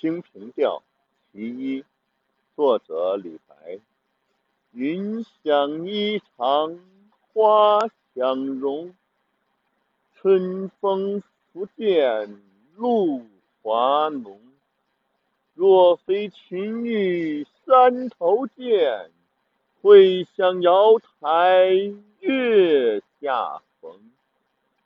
清平调其一作者李白。云想衣裳花想容春风拂槛露华浓。若非群玉山头见会向瑶台月下